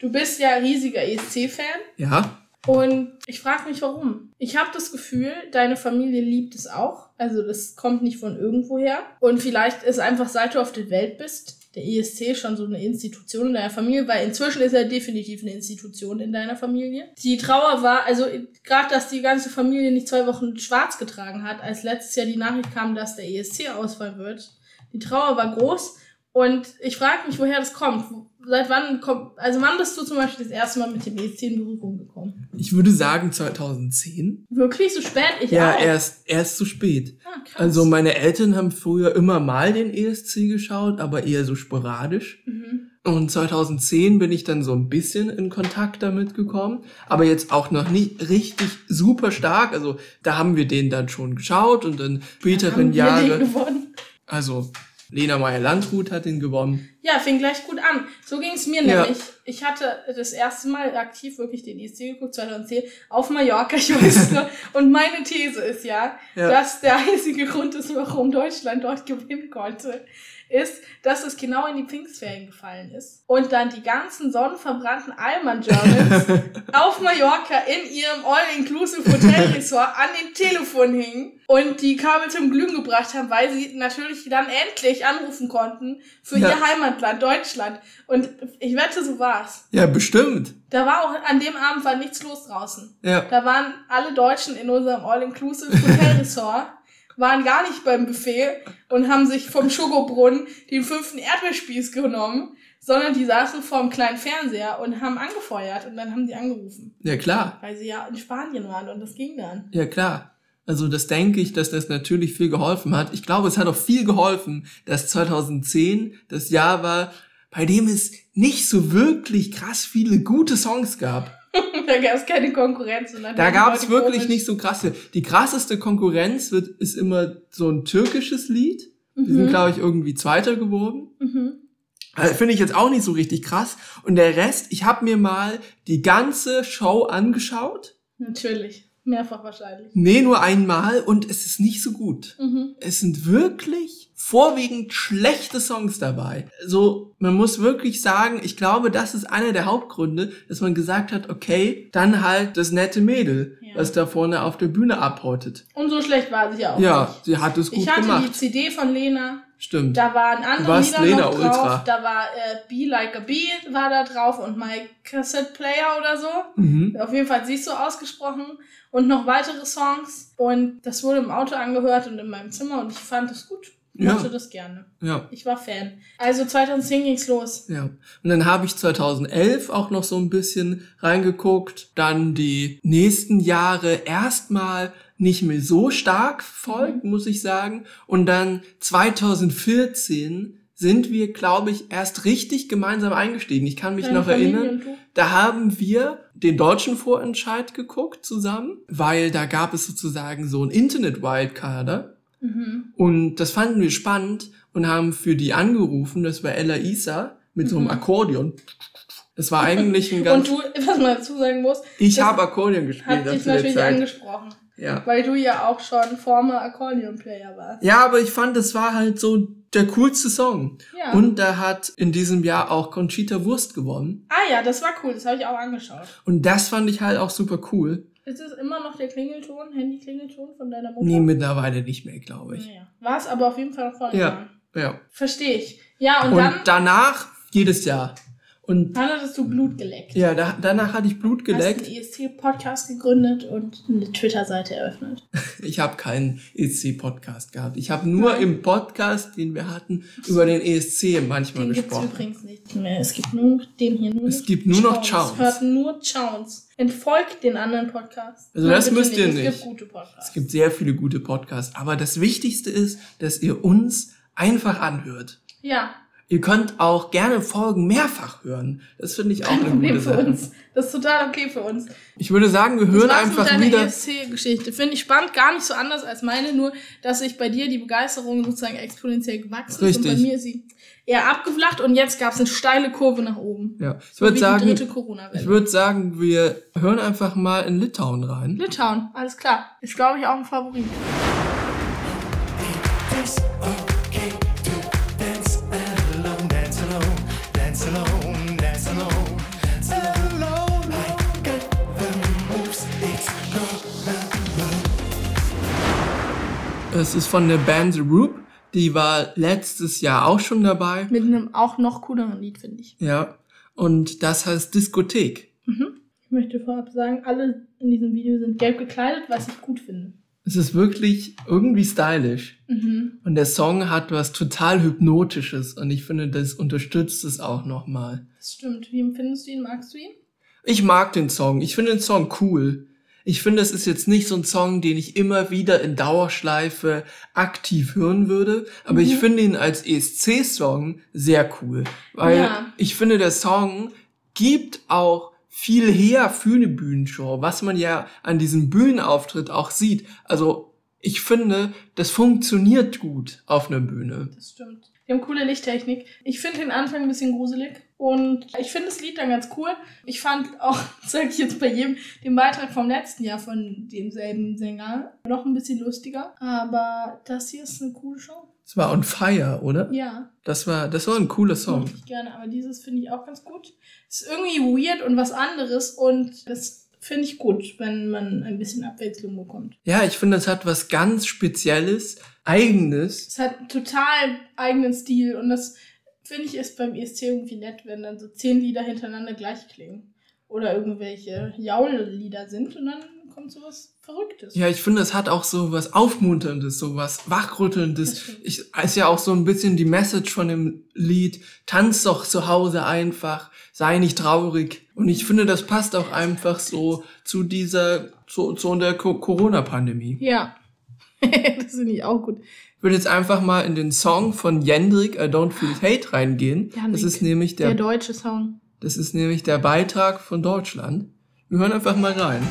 Du bist ja riesiger ESC-Fan Ja, und ich frage mich, warum. Ich habe das Gefühl, deine Familie liebt es auch. Also das kommt nicht von irgendwoher. Und vielleicht ist einfach, seit du auf der Welt bist, der ESC schon so eine Institution in deiner Familie, weil inzwischen ist er definitiv eine Institution in deiner Familie. Die Trauer war, also gerade, dass die ganze Familie nicht zwei Wochen schwarz getragen hat, als letztes Jahr die Nachricht kam, dass der ESC ausfallen wird. Die Trauer war groß Und ich frage mich, woher das kommt. Seit wann kommt, also wann bist du zum Beispiel das erste Mal mit dem ESC in Berührung gekommen? Ich würde sagen 2010. Wirklich so spät? Ich ja, auch. erst, erst zu spät. Ah, krass. Also meine Eltern haben früher immer mal den ESC geschaut, aber eher so sporadisch. Mhm. Und 2010 bin ich dann so ein bisschen in Kontakt damit gekommen, aber jetzt auch noch nicht richtig super stark. Also da haben wir den dann schon geschaut und in späteren Jahren, also Lena Meyer-Landrut hat den gewonnen. Ja, fing gleich gut an. So ging es mir Ja. nämlich. Ich hatte das erste Mal aktiv wirklich den ESC geguckt, 2010, auf Mallorca, ich weiß noch. Und meine These ist ja, Ja. dass der einzige Grund ist, warum Deutschland dort gewinnen konnte, ist, dass es genau in die Pfingstferien gefallen ist. Und dann die ganzen sonnenverbrannten Allmann Germans auf Mallorca in ihrem All-Inclusive Hotelresort an dem Telefon hingen und die Kabel zum Glühen gebracht haben, weil sie natürlich dann endlich anrufen konnten für Ja. ihr Heimatland Deutschland. Und ich wette, so war's. Ja, bestimmt. Da war auch, an dem Abend war nichts los draußen. Ja. Da waren alle Deutschen in unserem All-Inclusive Hotelresort, waren gar nicht beim Buffet und haben sich vom Schokobrunnen den fünften Erdbeerspieß genommen, sondern die saßen vorm kleinen Fernseher und haben angefeuert und dann haben die angerufen, Ja, klar. weil sie ja in Spanien waren und das ging dann. Ja, klar. Also das denke ich, dass das natürlich viel geholfen hat. Ich glaube, es hat auch viel geholfen, dass 2010 das Jahr war, bei dem es nicht so wirklich krass viele gute Songs gab. da gab es keine Konkurrenz. Da die gab es wirklich komisch. nicht so krasse. Die krasseste Konkurrenz wird, ist immer so ein türkisches Lied. Die Mhm. sind, glaube ich, irgendwie Zweiter geworden. Mhm. Also Finde ich jetzt auch nicht so richtig krass. Und der Rest, ich habe mir mal die ganze Show angeschaut. Natürlich. Mehrfach wahrscheinlich. Nee, nur einmal und es ist nicht so gut. Mhm. Es sind wirklich vorwiegend schlechte Songs dabei. So, man muss wirklich sagen, ich glaube, das ist einer der Hauptgründe, dass man gesagt hat, okay, dann halt das nette Mädel, Ja. was da vorne auf der Bühne abhautet. Und so schlecht war sie ja auch Ja, nicht. sie hat es gut Ich hatte die gemacht. CD von Lena. Stimmt. Da waren andere Lieder Lena noch drauf. Ultra. Da war äh, Be Like a Bee war da drauf und My Cassette Player oder so. Mhm. Auf jeden Fall hat sie es so ausgesprochen. Und noch weitere Songs. Und das wurde im Auto angehört und in meinem Zimmer und ich fand es gut. Ich Ja. mochte das gerne. Ja. Ich war Fan. Also 2010 ging's los. Ja. Und dann habe ich 2011 auch noch so ein bisschen reingeguckt. Dann die nächsten Jahre erstmal nicht mehr so stark verfolgt, muss ich sagen. Und dann 2014 sind wir, glaube ich, erst richtig gemeinsam eingestiegen. Ich kann mich Deine noch Familie erinnern. Da haben wir den deutschen Vorentscheid geguckt zusammen, weil da gab es sozusagen so ein Internet-Wildcarder. Mhm. Und das fanden wir spannend und haben für die angerufen. Das war Ella Isa mit so einem Akkordeon. Das war eigentlich ein ganz. Mhm. Und du, was man dazu sagen muss, ich das habe Akkordeon gespielt hat dich natürlich Zeit. angesprochen. Ja. Weil du ja auch schon former Accordion-Player warst. ja, aber ich fand, es war halt so der coolste Song. Ja. Und da hat in diesem Jahr auch Conchita Wurst gewonnen. Ah ja, das war cool. Das habe ich auch angeschaut. Und das fand ich halt auch super cool. Ist es immer noch der Klingelton, Handy-Klingelton von deiner Mutter? Nee, mittlerweile nicht mehr, glaube ich. Naja. War es aber auf jeden Fall noch vorne. Ja. Ja. Verstehe ich. Ja, und, Und dann, danach jedes Jahr. Und dann hattest du Blut geleckt. ja, da, danach hatte ich Blut Hast geleckt. einen EST-Podcast gegründet und eine Twitter-Seite eröffnet. Ich habe keinen ESC-Podcast gehabt. Ich habe nur Nein. im Podcast, den wir hatten, über den ESC manchmal Den gesprochen. übrigens nicht mehr. Es gibt nur den hier nur Es gibt nur noch Es Chowns. hört nur Chowns. Entfolgt den anderen Podcasts. Also Nein, das müsst ihr Es nicht. gibt gute Podcasts. Es gibt sehr viele gute Podcasts. Aber das Wichtigste ist, dass ihr uns einfach anhört. ja, Ihr könnt auch gerne Folgen mehrfach hören. Das finde ich auch kein eine Problem gute für Sache. uns. Das ist total okay für uns. Ich würde sagen, wir Das hören einfach mit deiner wieder. ESC-Geschichte. Finde ich spannend, gar nicht so anders als meine, nur dass sich bei dir die Begeisterung sozusagen exponentiell gewachsen ist. Und Richtig. bei mir ist sie eher abgeflacht und jetzt gab es eine steile Kurve nach oben. Ja, ich So würde sagen, die dritte Corona-Welle. ich würde sagen, wir hören einfach mal in Litauen rein. Litauen, alles klar. Ist, glaube ich, auch ein Favorit. Es ist von der Band The Roop. Die war letztes Jahr auch schon dabei. Mit einem auch noch cooleren Lied, finde ich. Ja. Und das heißt Diskothek. Ich möchte vorab sagen, alle in diesem Video sind gelb gekleidet, was ich gut finde. Es ist wirklich irgendwie stylisch. Mhm. Und der Song hat was total Hypnotisches und ich finde, das unterstützt es auch nochmal. Das stimmt. Wie empfindest du ihn? Magst du ihn? Ich mag den Song. Ich finde den Song cool. Ich finde, es ist jetzt nicht so ein Song, den ich immer wieder in Dauerschleife aktiv hören würde, aber ich finde ihn als ESC-Song sehr cool, weil Ja. ich finde, der Song gibt auch viel her für eine Bühnenshow, was man ja an diesem Bühnenauftritt auch sieht. Also ich finde, das funktioniert gut auf einer Bühne. Das stimmt. Die haben coole Lichttechnik. Ich finde den Anfang ein bisschen gruselig. Und ich finde das Lied dann ganz cool. Ich fand auch, sag ich jetzt bei jedem, den Beitrag vom letzten Jahr von demselben Sänger noch ein bisschen lustiger. Aber das hier ist eine coole Show. Es war on fire, oder? Ja, Das war, das war ein cooler Song. mochte ich gerne. Aber dieses finde ich auch ganz gut. Ist irgendwie weird und was anderes. Und das finde ich gut, wenn man ein bisschen Abwechslung bekommt. Ja, ich finde, es hat was ganz Spezielles, Eigenes. Es hat einen total eigenen Stil und das finde ich ist beim ESC irgendwie nett, wenn dann so zehn Lieder hintereinander gleich klingen. Oder irgendwelche Jaullieder sind und dann kommt sowas Verrücktes. Ja, ich finde, es hat auch so was Aufmunterndes, so was Wachrüttelndes. Ich, ist ja auch so ein bisschen die Message von dem Lied. Tanz doch zu Hause einfach, sei nicht traurig. Und ich finde, das passt auch einfach so zu dieser, zu, zu der Co- Corona-Pandemie. Ja. das finde ich auch gut. Ich würde jetzt einfach mal in den Song von Jendrik, I Don't Feel Hate, reingehen. Jendrik, Das ist nämlich Der der, deutsche Song. das ist nämlich der Beitrag von Deutschland. Wir hören einfach mal rein.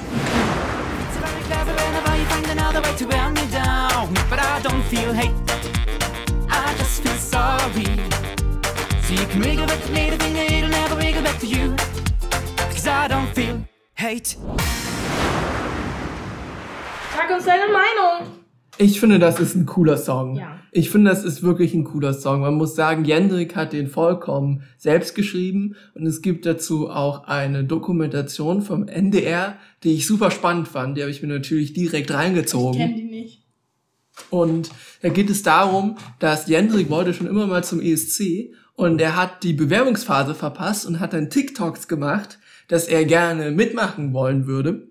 Feel hate, I just feel sorry. So you can wiggle back to me, the finger, it'll never wiggle back to you. Cause I don't feel hate. Sag uns deine Meinung. Ich finde, das ist ein cooler Song. Ja. Ich finde, das ist wirklich ein cooler Song. Man muss sagen, Jendrik hat den vollkommen selbst geschrieben und es gibt dazu auch eine Dokumentation vom NDR, die ich super spannend fand. Die habe ich mir natürlich direkt Ich reingezogen. kenne die nicht. Und da geht es darum, dass Jendrik wollte schon immer mal zum ESC und er hat die Bewerbungsphase verpasst und hat dann TikToks gemacht, dass er gerne mitmachen wollen würde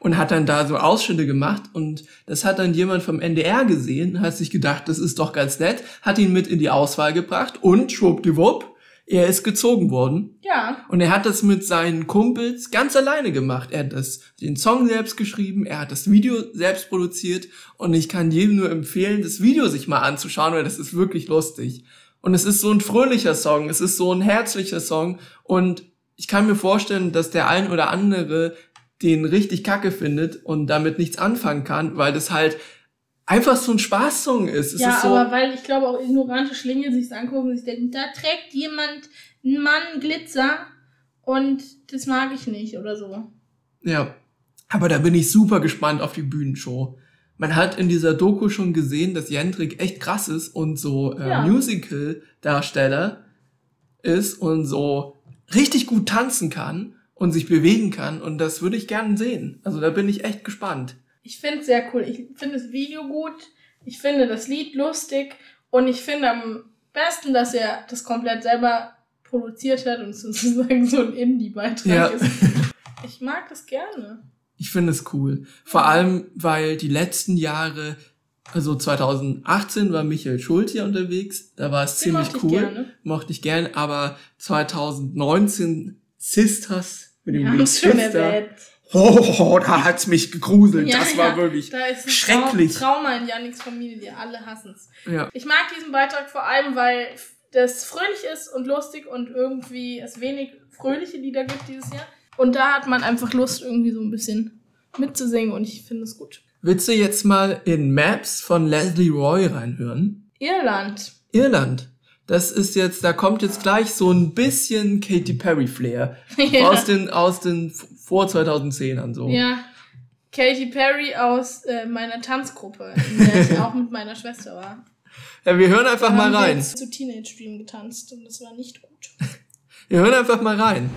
und hat dann da so Ausschnitte gemacht und das hat dann jemand vom NDR gesehen, hat sich gedacht, das ist doch ganz nett, hat ihn mit in die Auswahl gebracht und schwuppdiwupp, er ist gezogen worden. Ja. Und er hat das mit seinen Kumpels ganz alleine gemacht. Er hat das, den Song selbst geschrieben, er hat das Video selbst produziert und ich kann jedem nur empfehlen, das Video sich mal anzuschauen, weil das ist wirklich lustig. Und es ist so ein fröhlicher Song, es ist so ein herzlicher Song und ich kann mir vorstellen, dass der ein oder andere den richtig kacke findet und damit nichts anfangen kann, weil das halt einfach so ein Spaßsong ist. Es ja, ist so, aber weil ich glaube auch ignorante Schlinge sich angucken und sich denken, da trägt jemand, ein Mann Glitzer und das mag ich nicht oder so. Ja, aber da bin ich super gespannt auf die Bühnenshow. Man hat in dieser Doku schon gesehen, dass Jendrik echt krass ist und so äh, Ja. Musical-Darsteller ist und so richtig gut tanzen kann und sich bewegen kann und das würde ich gerne sehen. Also da bin ich echt gespannt. Ich finde es sehr cool. Ich finde das Video gut. Ich finde das Lied lustig. Und ich finde am besten, dass er das komplett selber produziert hat und sozusagen so ein Indie-Beitrag Ja. ist. Ich mag das gerne. Ich finde es cool. Vor allem, weil die letzten Jahre, also 2018 war Michael Schult hier unterwegs, da war es Den ziemlich mochte ich cool. gerne. Mochte ich gern, aber 2019 Sisters mit dem Wir Lied Sister. erwähnt. Oh, da hat's mich gegruselt. Ja, das war ja. wirklich Da ist ein schrecklich. Trau Trauma in Janiks Familie, die alle hassen es. Ja. Ich mag diesen Beitrag vor allem, weil das fröhlich ist und lustig und irgendwie es wenig fröhliche Lieder gibt dieses Jahr. Und da hat man einfach Lust, irgendwie so ein bisschen mitzusingen und ich finde es gut. Willst du jetzt mal in Maps von Leslie Roy reinhören? Irland. Irland. Das ist jetzt, da kommt jetzt gleich so ein bisschen Katy Perry Flair. Ja. Aus den, aus den vor 2010ern so. Ja. Katy Perry aus äh, meiner Tanzgruppe, in der ich auch mit meiner Schwester war. Ja, wir hören einfach mal wir rein. jetzt zu Teenage Dream getanzt und das war nicht gut. Wir hören einfach mal rein.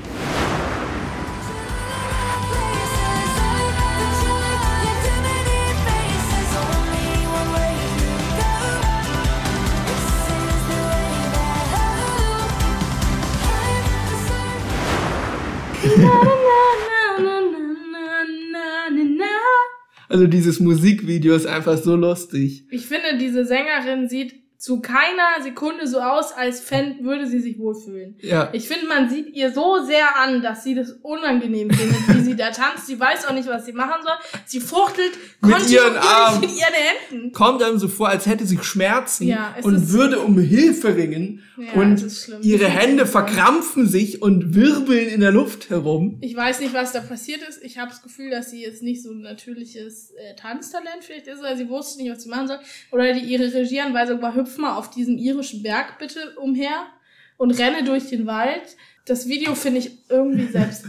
Also dieses Musikvideo ist einfach so lustig. Ich finde, diese Sängerin sieht zu keiner Sekunde so aus, als fänd, würde sie sich wohlfühlen. Ja. Ich finde, man sieht ihr so sehr an, dass sie das unangenehm findet, wie sie da tanzt. Sie weiß auch nicht, was sie machen soll. Sie fuchtelt Mit ihren Armen. mit ihren Händen. Kommt einem so vor, als hätte sie Schmerzen Ja, und würde um Hilfe ringen Ja, und ihre Hände verkrampfen sich und wirbeln in der Luft herum. Ich weiß nicht, was da passiert ist. Ich habe das Gefühl, dass sie jetzt nicht so ein natürliches äh, Tanztalent vielleicht ist, weil sie wusste nicht, was sie machen soll. Oder die, ihre Regieanweisung war, hüpf mal auf diesem irischen Berg bitte umher und renne durch den Wald. Das Video finde ich irgendwie selbst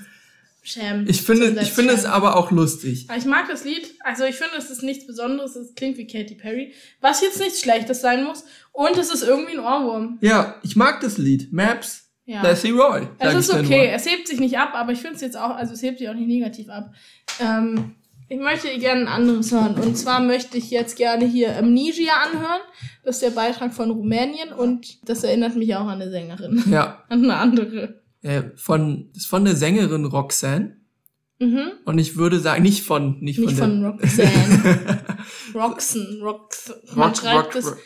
schämt. Ich finde, ich finde es aber auch lustig. Ich mag das Lied. Also ich finde, es ist nichts Besonderes. Es klingt wie Katy Perry. Was jetzt nichts Schlechtes sein muss. Und es ist irgendwie ein Ohrwurm. Ja, ich mag das Lied. Maps, Ja. Lassie Roy. Es ist okay, es hebt sich nicht ab, aber ich finde es jetzt auch, also es hebt sich auch nicht negativ ab. Ähm, ich möchte gerne ein anderes hören. Und zwar möchte ich jetzt gerne hier Amnesia anhören. Das ist der Beitrag von Rumänien und das erinnert mich auch an eine Sängerin. Ja, An eine andere. äh, von, das ist von der Sängerin Roxanne. Mhm. Und ich würde sagen, nicht von, nicht, Nicht von, von Roxanne. Roxen. Rox Man Rock, schreibt Rock.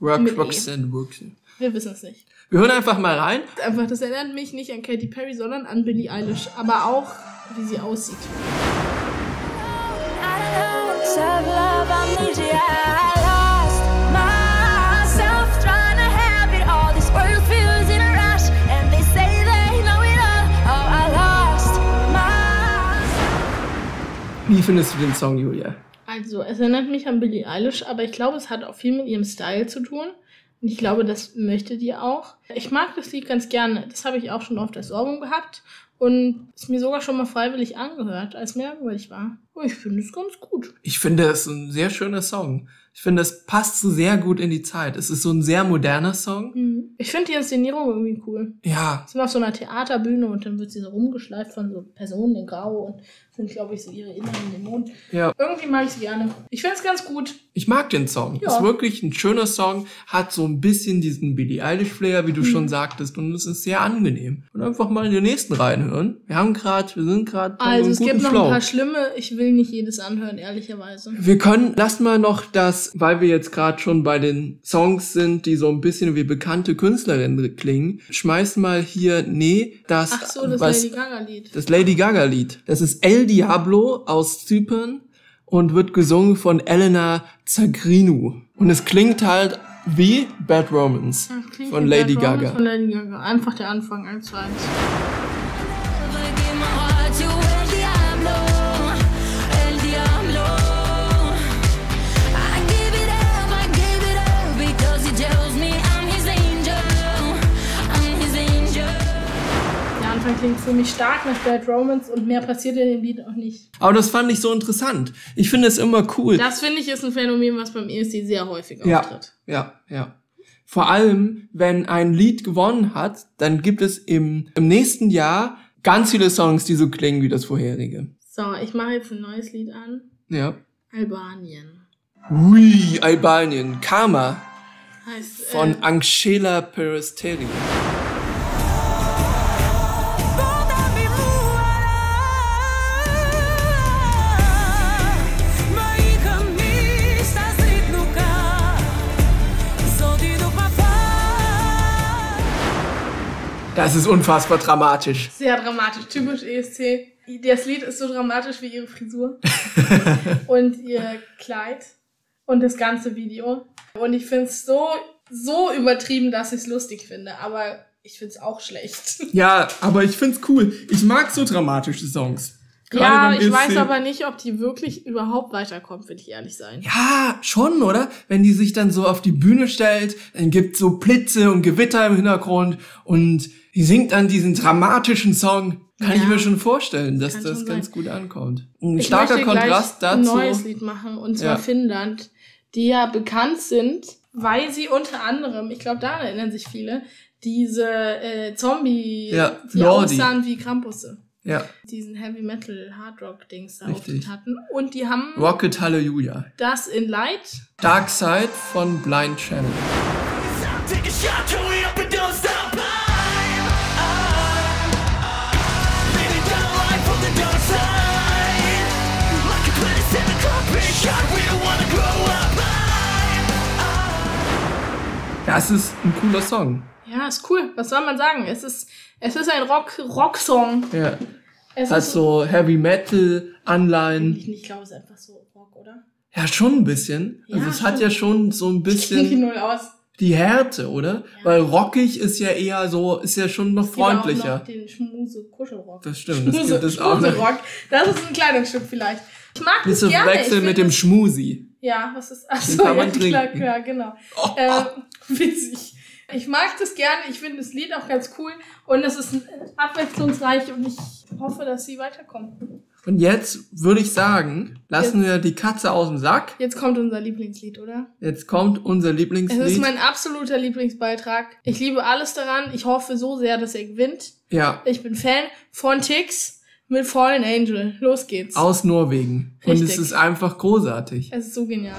Rock, E. Roxanne, Roxanne. Wir wissen es nicht. Wir hören einfach mal rein. Einfach, das erinnert mich nicht an Katy Perry, sondern an Billie Eilish. Aber auch, wie sie aussieht. Wie findest du den Song, Julia? Also, es erinnert mich an Billie Eilish, aber ich glaube, es hat auch viel mit ihrem Style zu tun. Und ich glaube, das möchte die auch. Ich mag das Lied ganz gerne. Das habe ich auch schon oft als Ohrwurm gehabt. Und es mir sogar schon mal freiwillig angehört, als mir langweilig war. Oh, ich finde es ganz gut. Ich finde, es ist ein sehr schöner Song. Ich finde, es passt so sehr gut in die Zeit. Es ist so ein sehr moderner Song. Mhm. Ich finde die Inszenierung irgendwie cool. Ja, sind auf so einer Theaterbühne und dann wird sie so rumgeschleift von so Personen in Grau und sind, glaube ich, so ihre inneren Dämonen. ja. Irgendwie mag ich sie gerne. Ich finde es ganz gut. Ich mag den Song. Ja. Ist wirklich ein schöner Song. Hat so ein bisschen diesen Billie Eilish Flair, wie du Mhm. schon sagtest. Und es ist sehr angenehm. Und einfach mal in den nächsten reinhören. Wir haben gerade, wir sind gerade Also es gibt noch Flow. ein paar schlimme. Ich will nicht jedes anhören, ehrlicherweise. Wir können, lass mal noch das, weil wir jetzt gerade schon bei den Songs sind, die so ein bisschen wie bekannte Künstlerinnen klingen, schmeiß mal hier, nee, das, Ach so, das was, Lady Gaga-Lied. das Lady Gaga Lied. Das ist El Diablo aus Zypern und wird gesungen von Elena Zagrinu. Und es klingt halt wie Bad Romance von Lady, Bad Romance von Lady Gaga. Einfach der Anfang 1 zu 1. Für mich stark nach Bad Romance und mehr passiert in dem Lied auch nicht. Aber das fand ich so interessant. Ich finde es immer cool. Das finde ich ist ein Phänomen, was beim ESC sehr häufig Ja, auftritt. ja, ja. Vor allem, wenn ein Lied gewonnen hat, dann gibt es im, im nächsten Jahr ganz viele Songs, die so klingen wie das vorherige. So, ich mache jetzt ein neues Lied an. Ja. Albanien. Ui, Albanien. Karma Heißt, von äh, Angela Peresteri. Das ist unfassbar dramatisch. Sehr dramatisch, typisch ESC. Das Lied ist so dramatisch wie ihre Frisur und ihr Kleid und das ganze Video. Und ich finde es so, so übertrieben, dass ich es lustig finde. Aber ich finde es auch schlecht. Ja, aber ich find's cool. Ich mag so dramatische Songs. Gerade ja, ich weiß ESC. aber nicht, ob die wirklich überhaupt weiterkommt, will ich ehrlich sein. Ja, schon, oder? Wenn die sich dann so auf die Bühne stellt, dann gibt's so Blitze und Gewitter im Hintergrund und die singt dann diesen dramatischen Song. Kann ich Ja. mir schon vorstellen, dass Kann das ganz sein. gut ankommt. Ein Ich starker Kontrast gleich ein dazu. neues Lied machen, und zwar Ja. Finnland, die ja bekannt sind, weil sie unter anderem, ich glaube, daran erinnern sich viele, diese äh, Zombie, Ja, die Lordi. aussahen wie Krampusse. Ja, Diesen Heavy Metal Hard Rock Dings da Richtig. Hatten. Und die haben Rocket Hallelujah. das in Light. Dark Side von Blind Channel. Take a shot, Das ist ein cooler Song. Ja, ist cool. Was soll man sagen? Es ist, es ist ein Rock, Rock-Song. Ja. Es Hat ist so Heavy Metal Anleihen. Ich nicht glaube, es ist einfach so Rock, oder? Ja, schon ein bisschen. Also Ja, es hat ja schon so ein Ich kenne die bisschen null aus. die Härte, oder? Weil rockig ist ja eher so, ist ja schon noch Es gibt auch freundlicher. noch den Schmuse-Kuschelrock. Das stimmt, das Schmuse, gibt es auch noch. Schmuserock. Das ist ein Kleidungsstück vielleicht. Ich mag Nicht das gerne. verwechseln Ich mit dem das- Schmusi. Ja, was ist. Achso, ja, klar, ja, genau. Oh, Ähm, witzig. Ich mag das gerne. Ich finde das Lied auch ganz cool. Und es ist abwechslungsreich und ich hoffe, dass sie weiterkommen. Und jetzt würde ich sagen, lassen wir die Katze aus dem Sack. Jetzt kommt unser Lieblingslied, oder? Jetzt kommt unser Es ist Lieblingslied. mein absoluter Lieblingsbeitrag. Ich liebe alles daran. Ich hoffe so sehr, dass er gewinnt. Ja, Ich bin Fan von Tix mit Fallen Angel. Los geht's. aus Norwegen. Und es Richtig. ist einfach großartig. Es ist so genial.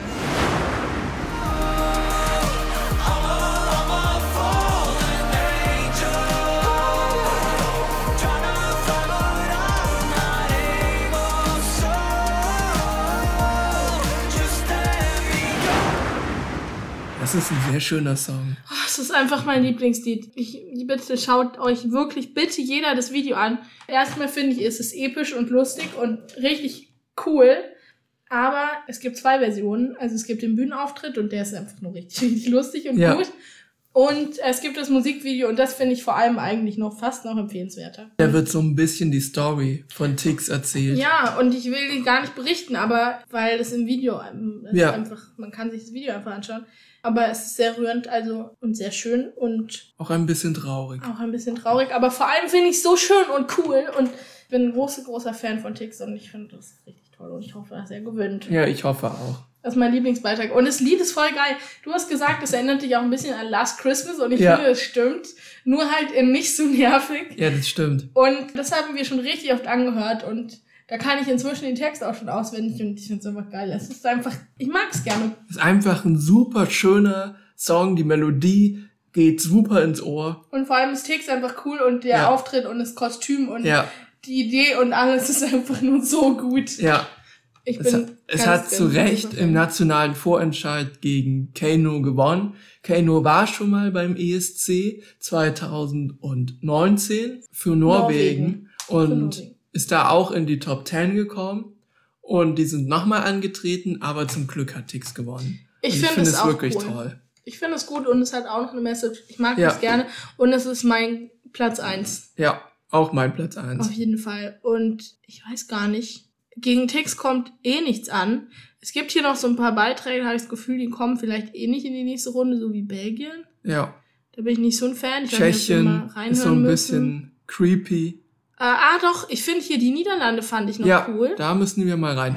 Das ist ein sehr schöner Song. Oh, Es ist einfach mein Lieblingslied. Ich, bitte schaut euch wirklich bitte jeder das Video an. Erstmal finde ich, ist es episch und lustig und richtig cool. Aber es gibt zwei Versionen. Also es gibt den Bühnenauftritt und der ist einfach nur richtig, richtig lustig und Ja. gut. Und es gibt das Musikvideo und das finde ich vor allem eigentlich noch fast noch empfehlenswerter. Da wird so ein bisschen die Story von Tix erzählt. Ja, und ich will die gar nicht berichten, aber weil das im Video ähm, es Ja. ist einfach, man kann sich das Video einfach anschauen. Aber es ist sehr rührend, also und sehr schön und Auch ein bisschen traurig. auch ein bisschen traurig. Aber vor allem finde ich es so schön und cool und ich bin ein großer, großer Fan von Tix und ich finde das richtig toll und ich hoffe, dass er gewinnt. Ja, ich hoffe auch. Das ist mein Lieblingsbeitrag. Und das Lied ist voll geil. Du hast gesagt, es erinnert dich auch ein bisschen an Last Christmas und ich Ja. finde, es stimmt. Nur halt in nicht so nervig. Ja, das stimmt. Und das haben wir schon richtig oft angehört und da kann ich inzwischen den Text auch schon auswendig und ich finde es einfach geil. Es ist einfach, ich mag es gerne. Es ist einfach ein super schöner Song. Die Melodie geht super ins Ohr. Und vor allem ist Text einfach cool und der Ja. Auftritt und das Kostüm und Ja, die Idee und alles ist einfach nur so gut. ja. Ich Es, bin hat- es hat zu Recht im nationalen Vorentscheid gegen Kano gewonnen. Kano war schon mal beim ESC 2019 für Norwegen, und Norwegen. Ist da auch in die Top 10 gekommen. Und die sind nochmal angetreten, aber zum Glück hat Tix gewonnen. Ich finde find es auch wirklich cool. toll. Ich finde es gut und es hat auch noch eine Message. Ich mag Ja. das gerne und es ist mein Platz eins Ja, auch mein Platz 1. Auf jeden Fall. Und ich weiß gar nicht. Gegen Tix kommt eh nichts an. Es gibt hier noch so ein paar Beiträge, habe ich das Gefühl, die kommen vielleicht eh nicht in die nächste Runde, so wie Belgien. Ja, Da bin ich nicht so ein Fan. Ich weiß nicht, ob wir mal Tschechien reinhören ist so ein müssen. bisschen creepy. Äh, ah, doch, ich finde hier die Niederlande fand ich noch ja, cool. da müssen wir mal broccoli.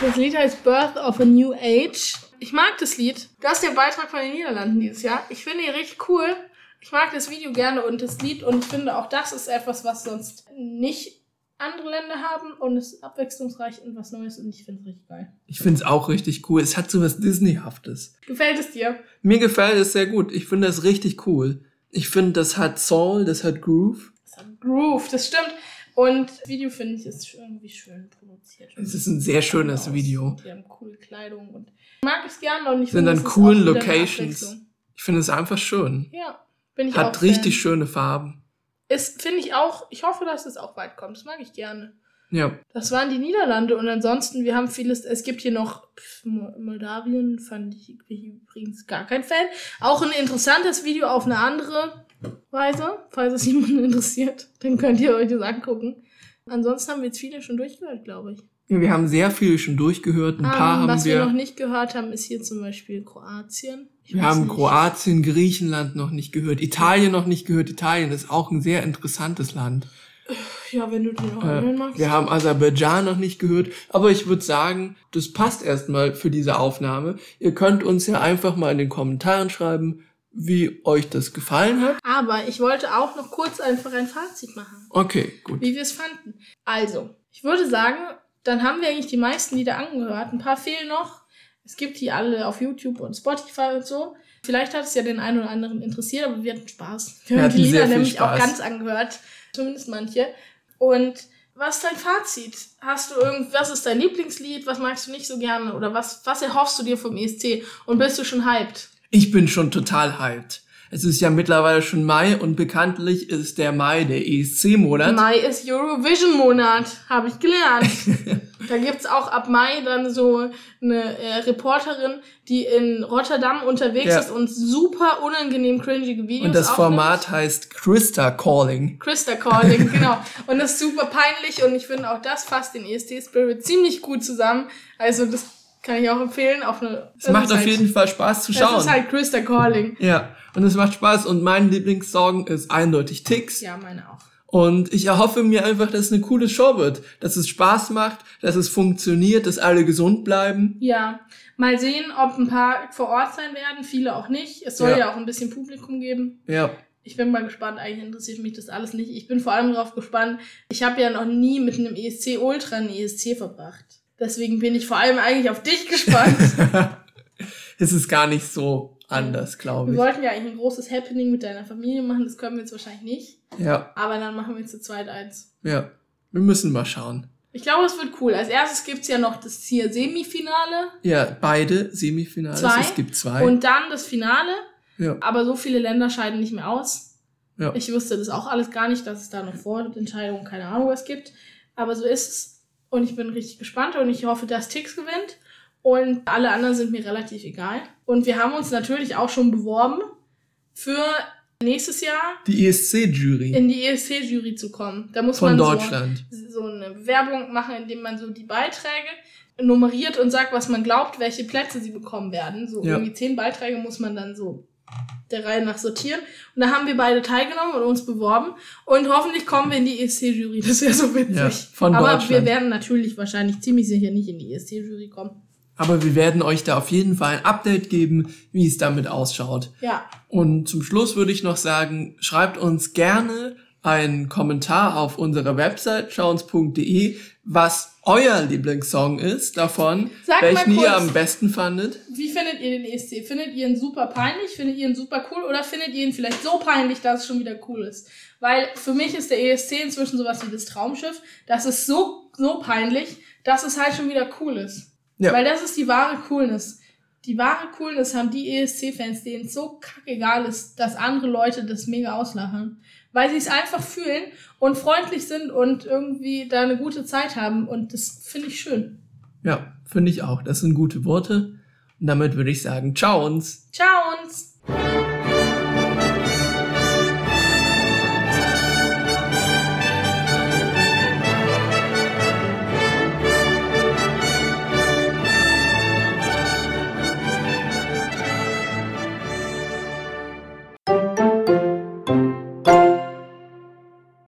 Das Lied heißt Birth of a New Age. Ich mag das Lied. Das ist der Beitrag von den Niederlanden dieses Jahr. Ich finde ihn richtig cool. Ich mag das Video gerne und das Lied und finde auch das ist etwas, was sonst nicht andere Länder haben und es ist abwechslungsreich und was Neues und ich finde es richtig geil. Ich finde es auch richtig cool. Es hat so was Disneyhaftes. Gefällt es dir? Mir gefällt es sehr gut. Ich finde das richtig cool. Ich finde, das hat Soul, das hat Groove. Es hat Groove, das stimmt. Und das Video finde ich ist irgendwie schön produziert. Es ist ein sehr schönes. Video. Die haben coole Kleidung und ich mag es gerne und ich Sind finde, es coolen auch wieder eine Locations. Ich finde es einfach schön. Ja, bin ich auch Hat Fan. richtig schöne Farben. Ist, finde ich auch, ich hoffe, dass es auch weit kommt. Das mag ich gerne. Ja, Das waren die Niederlande und ansonsten, wir haben vieles, es gibt hier noch Moldawien, fand ich übrigens gar kein Fan. Auch ein interessantes Video auf eine andere Weise, falls es jemanden interessiert, dann könnt ihr euch das angucken. Ansonsten haben wir jetzt viele schon durchgehört, glaube ich. Ja, wir haben sehr viel schon durchgehört. Ein paar Ähm, haben was wir, wir. noch nicht gehört haben, ist hier zum Beispiel Kroatien. Ich wir haben nicht. Kroatien, Griechenland noch nicht gehört, Italien noch nicht gehört. Italien ist auch ein sehr interessantes Land. Ja, wenn du den noch anhören Äh, magst. wir haben Aserbaidschan noch nicht gehört, aber ich würde sagen, das passt erstmal für diese Aufnahme. Ihr könnt uns ja einfach mal in den Kommentaren schreiben, wie euch das gefallen hat. Aber ich wollte auch noch kurz einfach ein Fazit machen. Okay, gut. wie wir es fanden. Also, ich würde sagen, dann haben wir eigentlich die meisten Lieder angehört. Ein paar fehlen noch. Es gibt die alle auf YouTube und Spotify und so. Vielleicht hat es ja den einen oder anderen interessiert, aber wir hatten Spaß. Wir Wir haben die Lieder nämlich auch Spaß. ganz angehört. Zumindest manche. Und was ist dein Fazit? Hast du irgend, was ist dein Lieblingslied? Was magst du nicht so gerne? Oder was, was erhoffst du dir vom ESC? Und bist du schon hyped? Ich bin schon total hyped. Es ist ja mittlerweile schon Mai und bekanntlich ist der Mai der ESC-Monat. Mai ist Eurovision-Monat, habe ich gelernt. da gibt's auch ab Mai dann so eine äh, Reporterin, die in Rotterdam unterwegs Ja. ist und super unangenehm cringige Videos Und das aufnimmt. Format heißt Christa Calling. Christa Calling, genau. Und das ist super peinlich und ich finde auch das fasst den EST-Spirit ziemlich gut zusammen. Also das kann ich auch empfehlen. Auf eine, Es macht auf jeden Fall Spaß zu Das schauen. ist halt Christa Calling. Ja, und es macht Spaß und mein Lieblingssong ist eindeutig Ticks. Ja, meine auch. Und ich erhoffe mir einfach, dass es eine coole Show wird, dass es Spaß macht, dass es funktioniert, dass alle gesund bleiben. Ja, mal sehen, ob ein paar vor Ort sein werden, viele auch nicht. Es soll Ja. ja, auch ein bisschen Publikum geben. Ja, Ich bin mal gespannt, eigentlich interessiert mich das alles nicht. Ich bin vor allem darauf gespannt. Ich habe ja noch nie mit einem ESC Ultra einen ESC verbracht. Deswegen bin ich vor allem eigentlich auf dich gespannt. es ist gar nicht so anders, glaube wir ich. wollten ja eigentlich ein großes Happening mit deiner Familie machen, das können wir jetzt wahrscheinlich nicht. Ja, Aber dann machen wir zu zweit eins. ja. Wir müssen mal schauen. Ich glaube, es wird cool. Als erstes gibt's ja noch das hier Semifinale Ja, beide Semifinals. Zwei. Es gibt zwei. und dann das Finale. ja, Aber so viele Länder scheiden nicht mehr aus. ja. Ich wusste das auch alles gar nicht, dass es da noch Vorentscheidungen, keine Ahnung, was gibt. Aber so ist es. Und ich bin richtig gespannt und ich hoffe, dass Tix gewinnt. Und alle anderen sind mir relativ egal. Und wir haben uns natürlich auch schon beworben, für nächstes Jahr Die ESC-Jury in die ESC-Jury zu kommen. Da muss von man Deutschland. So, so eine Bewerbung machen, indem man so die Beiträge nummeriert und sagt, was man glaubt, welche Plätze sie bekommen werden. So Ja. irgendwie zehn Beiträge muss man dann so der Reihe nach sortieren. Und da haben wir beide teilgenommen und uns beworben. Und hoffentlich kommen wir in die ESC-Jury. Das wäre so witzig. Ja, von Aber wir werden natürlich wahrscheinlich ziemlich sicher nicht in die ESC-Jury kommen. Aber wir werden euch da auf jeden Fall ein Update geben, wie es damit ausschaut. Ja, Und zum Schluss würde ich noch sagen, schreibt uns gerne einen Kommentar auf unserer Website schauens.de, was euer Lieblingssong ist davon, Sag welchen ihr am besten fandet. Wie findet ihr den ESC? Findet ihr ihn super peinlich? Findet ihr ihn super cool? Oder findet ihr ihn vielleicht so peinlich, dass es schon wieder cool ist? Weil für mich ist der ESC inzwischen sowas wie das Traumschiff. Das ist so, so peinlich, dass es halt schon wieder cool ist. Ja. Weil das ist die wahre Coolness. Die wahre Coolness haben die ESC-Fans, denen es so kackegal ist, dass andere Leute das mega auslachen. Weil sie es einfach fühlen und freundlich sind und irgendwie da eine gute Zeit haben. Und das finde ich schön. Ja, finde ich auch. Das sind gute Worte. Und damit würde ich sagen, ciao uns. Ciao!